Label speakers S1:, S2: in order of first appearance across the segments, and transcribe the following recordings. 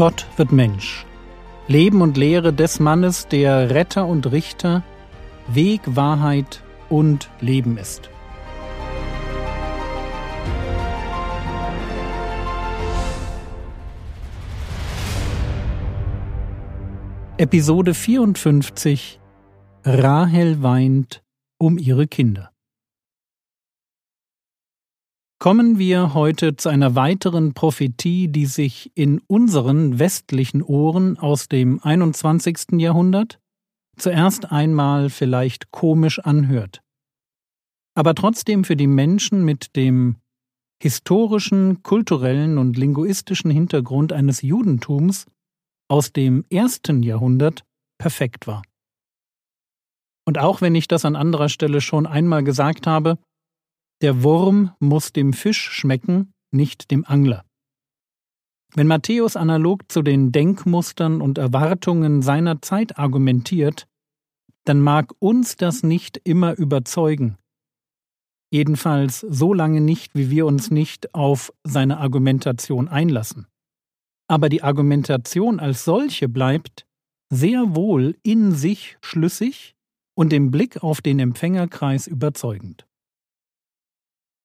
S1: Gott wird Mensch. Leben und Lehre des Mannes, der Retter und Richter, Weg, Wahrheit und Leben ist. Episode 54 Rahel weint um ihre Kinder. Kommen wir heute zu einer weiteren Prophetie, die sich in unseren westlichen Ohren aus dem 21. Jahrhundert zuerst einmal vielleicht komisch anhört, aber trotzdem für die Menschen mit dem historischen, kulturellen und linguistischen Hintergrund eines Judentums aus dem ersten Jahrhundert perfekt war. Und auch wenn ich das an anderer Stelle schon einmal gesagt habe, der Wurm muss dem Fisch schmecken, nicht dem Angler. Wenn Matthäus analog zu den Denkmustern und Erwartungen seiner Zeit argumentiert, dann mag uns das nicht immer überzeugen. Jedenfalls so lange nicht, wie wir uns nicht auf seine Argumentation einlassen. Aber die Argumentation als solche bleibt sehr wohl in sich schlüssig und im Blick auf den Empfängerkreis überzeugend.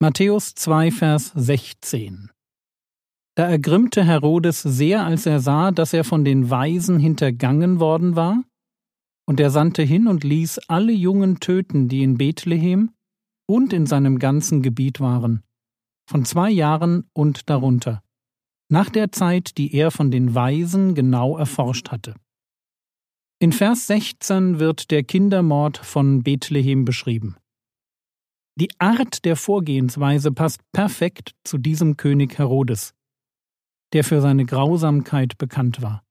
S1: Matthäus 2, Vers 16 Da ergrimmte Herodes sehr, als er sah, dass er von den Weisen hintergangen worden war, und er sandte hin und ließ alle Jungen töten, die in Bethlehem und in seinem ganzen Gebiet waren, von zwei Jahren und darunter, nach der Zeit, die er von den Weisen genau erforscht hatte. In Vers 16 wird der Kindermord von Bethlehem beschrieben. Die Art der Vorgehensweise passt perfekt zu diesem König Herodes, der für seine Grausamkeit bekannt war.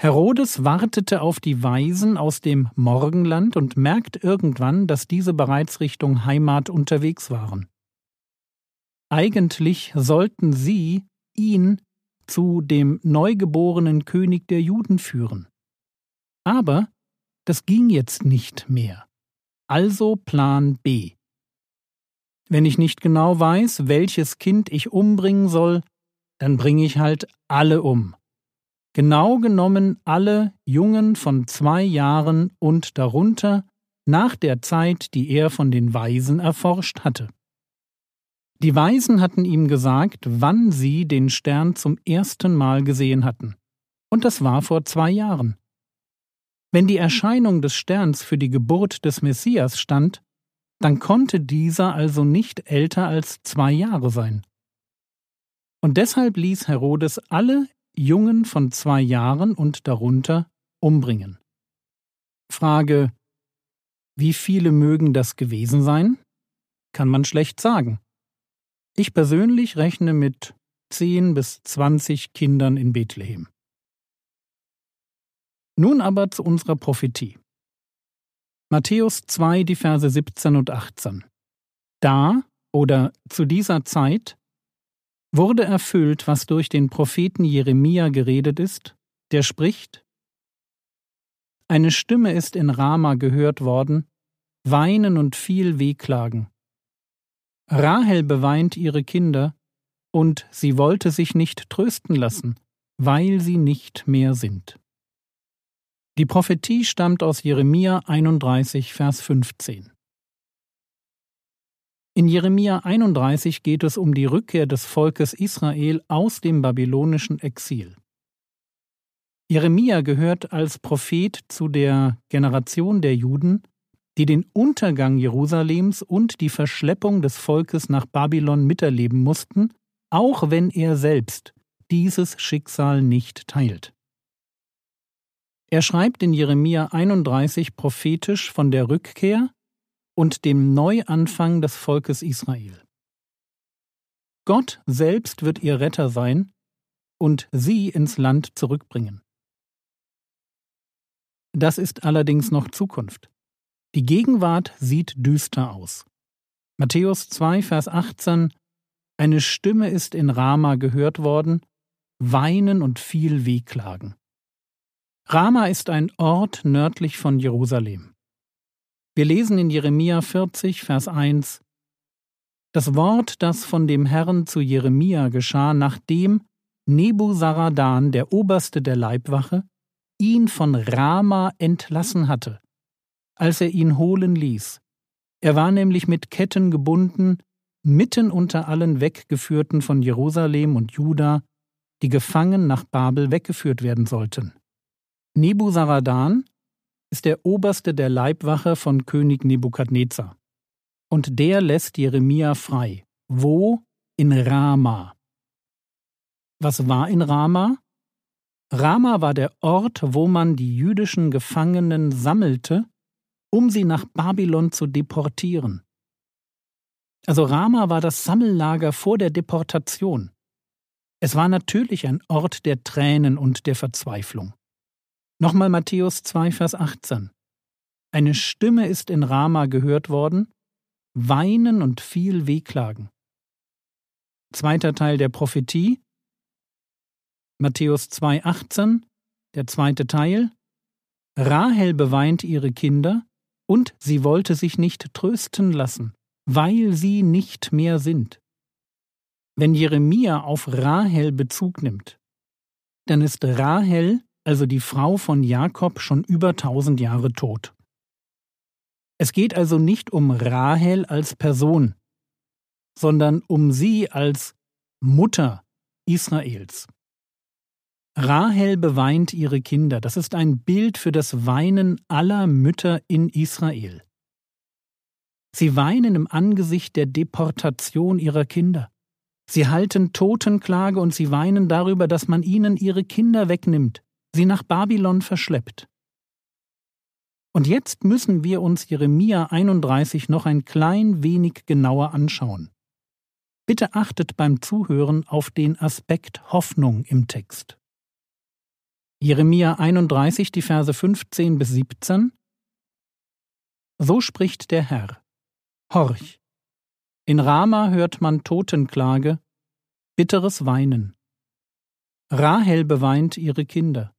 S1: Herodes wartete auf die Weisen aus dem Morgenland und merkt irgendwann, dass diese bereits Richtung Heimat unterwegs waren. Eigentlich sollten sie ihn zu dem neugeborenen König der Juden führen. Aber das ging jetzt nicht mehr. Also Plan B. Wenn ich nicht genau weiß, welches Kind ich umbringen soll, dann bringe ich halt alle um. Genau genommen alle Jungen von zwei Jahren und darunter nach der Zeit, die er von den Weisen erforscht hatte. Die Weisen hatten ihm gesagt, wann sie den Stern zum ersten Mal gesehen hatten. Und das war vor zwei Jahren. Wenn die Erscheinung des Sterns für die Geburt des Messias stand, dann konnte dieser also nicht älter als zwei Jahre sein. Und deshalb ließ Herodes alle Jungen von zwei Jahren und darunter umbringen. Frage Wie viele mögen das gewesen sein? Kann man schlecht sagen. Ich persönlich rechne mit zehn bis zwanzig Kindern in Bethlehem. Nun aber zu unserer Prophetie. Matthäus 2, die Verse 17 und 18. Da oder zu dieser Zeit wurde erfüllt, was durch den Propheten Jeremia geredet ist, der spricht: Eine Stimme ist in Rama gehört worden, Weinen und viel Wehklagen. Rahel beweint ihre Kinder, und sie wollte sich nicht trösten lassen, weil sie nicht mehr sind. Die Prophetie stammt aus Jeremia 31, Vers 15. In Jeremia 31 geht es um die Rückkehr des Volkes Israel aus dem babylonischen Exil. Jeremia gehört als Prophet zu der Generation der Juden, die den Untergang Jerusalems und die Verschleppung des Volkes nach Babylon miterleben mussten, auch wenn er selbst dieses Schicksal nicht teilt. Er schreibt in Jeremia 31 prophetisch von der Rückkehr und dem Neuanfang des Volkes Israel. Gott selbst wird ihr Retter sein und sie ins Land zurückbringen. Das ist allerdings noch Zukunft. Die Gegenwart sieht düster aus. Matthäus 2, Vers 18 Eine Stimme ist in Rama gehört worden, Weinen und viel Wehklagen. Rama ist ein Ort nördlich von Jerusalem. Wir lesen in Jeremia 40, Vers 1 Das Wort, das von dem Herrn zu Jeremia geschah, nachdem Nebuzaradan, der Oberste der Leibwache, ihn von Rama entlassen hatte, als er ihn holen ließ. Er war nämlich mit Ketten gebunden, mitten unter allen Weggeführten von Jerusalem und Juda, die gefangen nach Babel weggeführt werden sollten. Nebuzaradan ist der Oberste der Leibwache von König Nebukadnezar. Und der lässt Jeremia frei. Wo? In Rama. Was war in Rama? Rama war der Ort, wo man die jüdischen Gefangenen sammelte, um sie nach Babylon zu deportieren. Also Rama war das Sammellager vor der Deportation. Es war natürlich ein Ort der Tränen und der Verzweiflung. Nochmal Matthäus 2, Vers 18. Eine Stimme ist in Rama gehört worden, Weinen und viel Wehklagen. Zweiter Teil der Prophetie, Matthäus 2, 18, der zweite Teil. Rahel beweint ihre Kinder, und sie wollte sich nicht trösten lassen, weil sie nicht mehr sind. Wenn Jeremia auf Rahel Bezug nimmt, dann ist Rahel also die Frau von Jakob, schon über tausend Jahre tot. Es geht also nicht um Rahel als Person, sondern um sie als Mutter Israels. Rahel beweint ihre Kinder. Das ist ein Bild für das Weinen aller Mütter in Israel. Sie weinen im Angesicht der Deportation ihrer Kinder. Sie halten Totenklage und sie weinen darüber, dass man ihnen ihre Kinder wegnimmt sie nach Babylon verschleppt. Und jetzt müssen wir uns Jeremia 31 noch ein klein wenig genauer anschauen. Bitte achtet beim Zuhören auf den Aspekt Hoffnung im Text. Jeremia 31, die Verse 15 bis 17 So spricht der Herr. Horch! In Rama hört man Totenklage, bitteres Weinen. Rahel beweint ihre Kinder.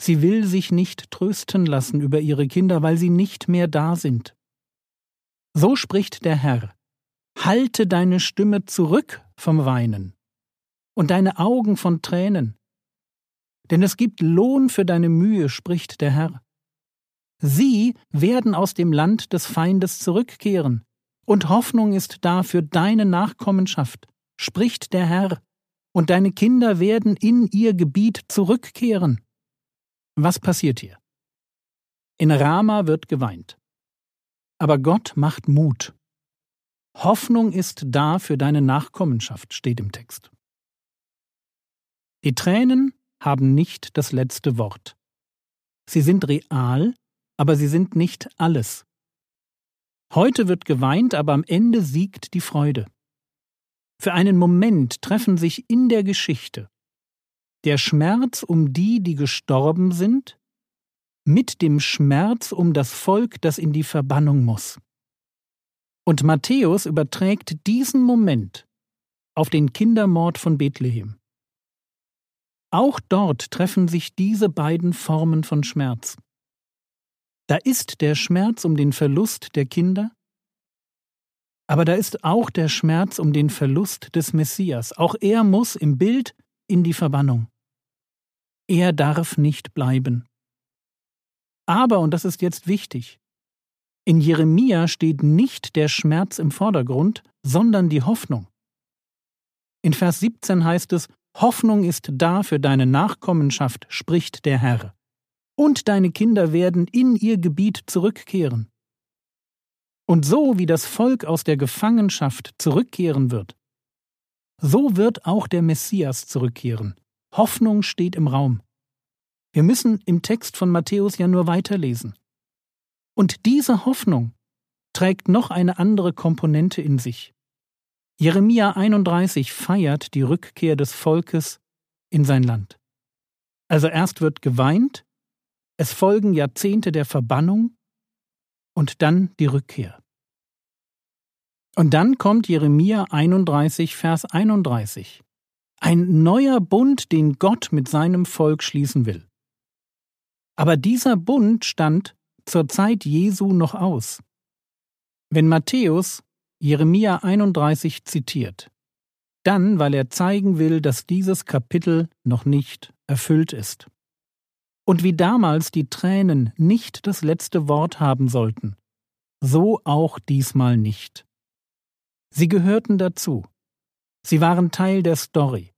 S1: Sie will sich nicht trösten lassen über ihre Kinder, weil sie nicht mehr da sind. So spricht der Herr, halte deine Stimme zurück vom Weinen und deine Augen von Tränen, denn es gibt Lohn für deine Mühe, spricht der Herr. Sie werden aus dem Land des Feindes zurückkehren, und Hoffnung ist da für deine Nachkommenschaft, spricht der Herr, und deine Kinder werden in ihr Gebiet zurückkehren. Was passiert hier? In Rama wird geweint. Aber Gott macht Mut. Hoffnung ist da für deine Nachkommenschaft, steht im Text. Die Tränen haben nicht das letzte Wort. Sie sind real, aber sie sind nicht alles. Heute wird geweint, aber am Ende siegt die Freude. Für einen Moment treffen sich in der Geschichte der Schmerz um die, die gestorben sind, mit dem Schmerz um das Volk, das in die Verbannung muss. Und Matthäus überträgt diesen Moment auf den Kindermord von Bethlehem. Auch dort treffen sich diese beiden Formen von Schmerz. Da ist der Schmerz um den Verlust der Kinder, aber da ist auch der Schmerz um den Verlust des Messias. Auch er muss im Bild in die Verbannung. Er darf nicht bleiben. Aber, und das ist jetzt wichtig, in Jeremia steht nicht der Schmerz im Vordergrund, sondern die Hoffnung. In Vers 17 heißt es, Hoffnung ist da für deine Nachkommenschaft, spricht der Herr. Und deine Kinder werden in ihr Gebiet zurückkehren. Und so wie das Volk aus der Gefangenschaft zurückkehren wird, so wird auch der Messias zurückkehren, Hoffnung steht im Raum. Wir müssen im Text von Matthäus ja nur weiterlesen. Und diese Hoffnung trägt noch eine andere Komponente in sich. Jeremia 31 feiert die Rückkehr des Volkes in sein Land. Also erst wird geweint, es folgen Jahrzehnte der Verbannung und dann die Rückkehr. Und dann kommt Jeremia 31, Vers 31. Ein neuer Bund, den Gott mit seinem Volk schließen will. Aber dieser Bund stand zur Zeit Jesu noch aus. Wenn Matthäus Jeremia 31 zitiert, Dann, weil er zeigen will, dass dieses Kapitel noch nicht erfüllt ist. Und wie damals die Tränen nicht das letzte Wort haben sollten, so auch diesmal nicht. Sie gehörten dazu. Sie waren Teil der Story.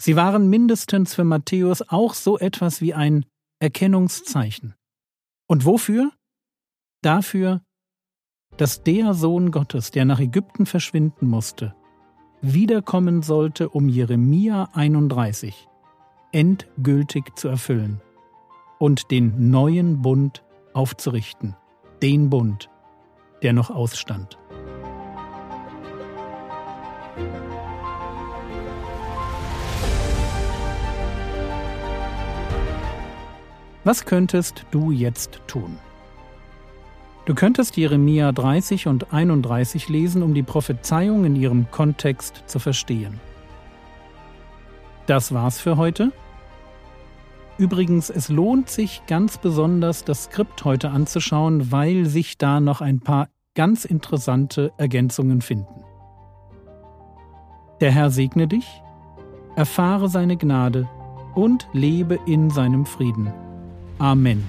S1: Sie waren mindestens für Matthäus auch so etwas wie ein Erkennungszeichen. Und wofür? Dafür, dass der Sohn Gottes, der nach Ägypten verschwinden musste, wiederkommen sollte, um Jeremia 31 endgültig zu erfüllen und den neuen Bund aufzurichten, den Bund, der noch ausstand. Was könntest du jetzt tun? Du könntest Jeremia 30 und 31 lesen, um die Prophezeiung in ihrem Kontext zu verstehen. Das war's für heute. Übrigens, es lohnt sich ganz besonders, das Skript heute anzuschauen, weil sich da noch ein paar ganz interessante Ergänzungen finden. Der Herr segne dich, erfahre seine Gnade und lebe in seinem Frieden. Amén.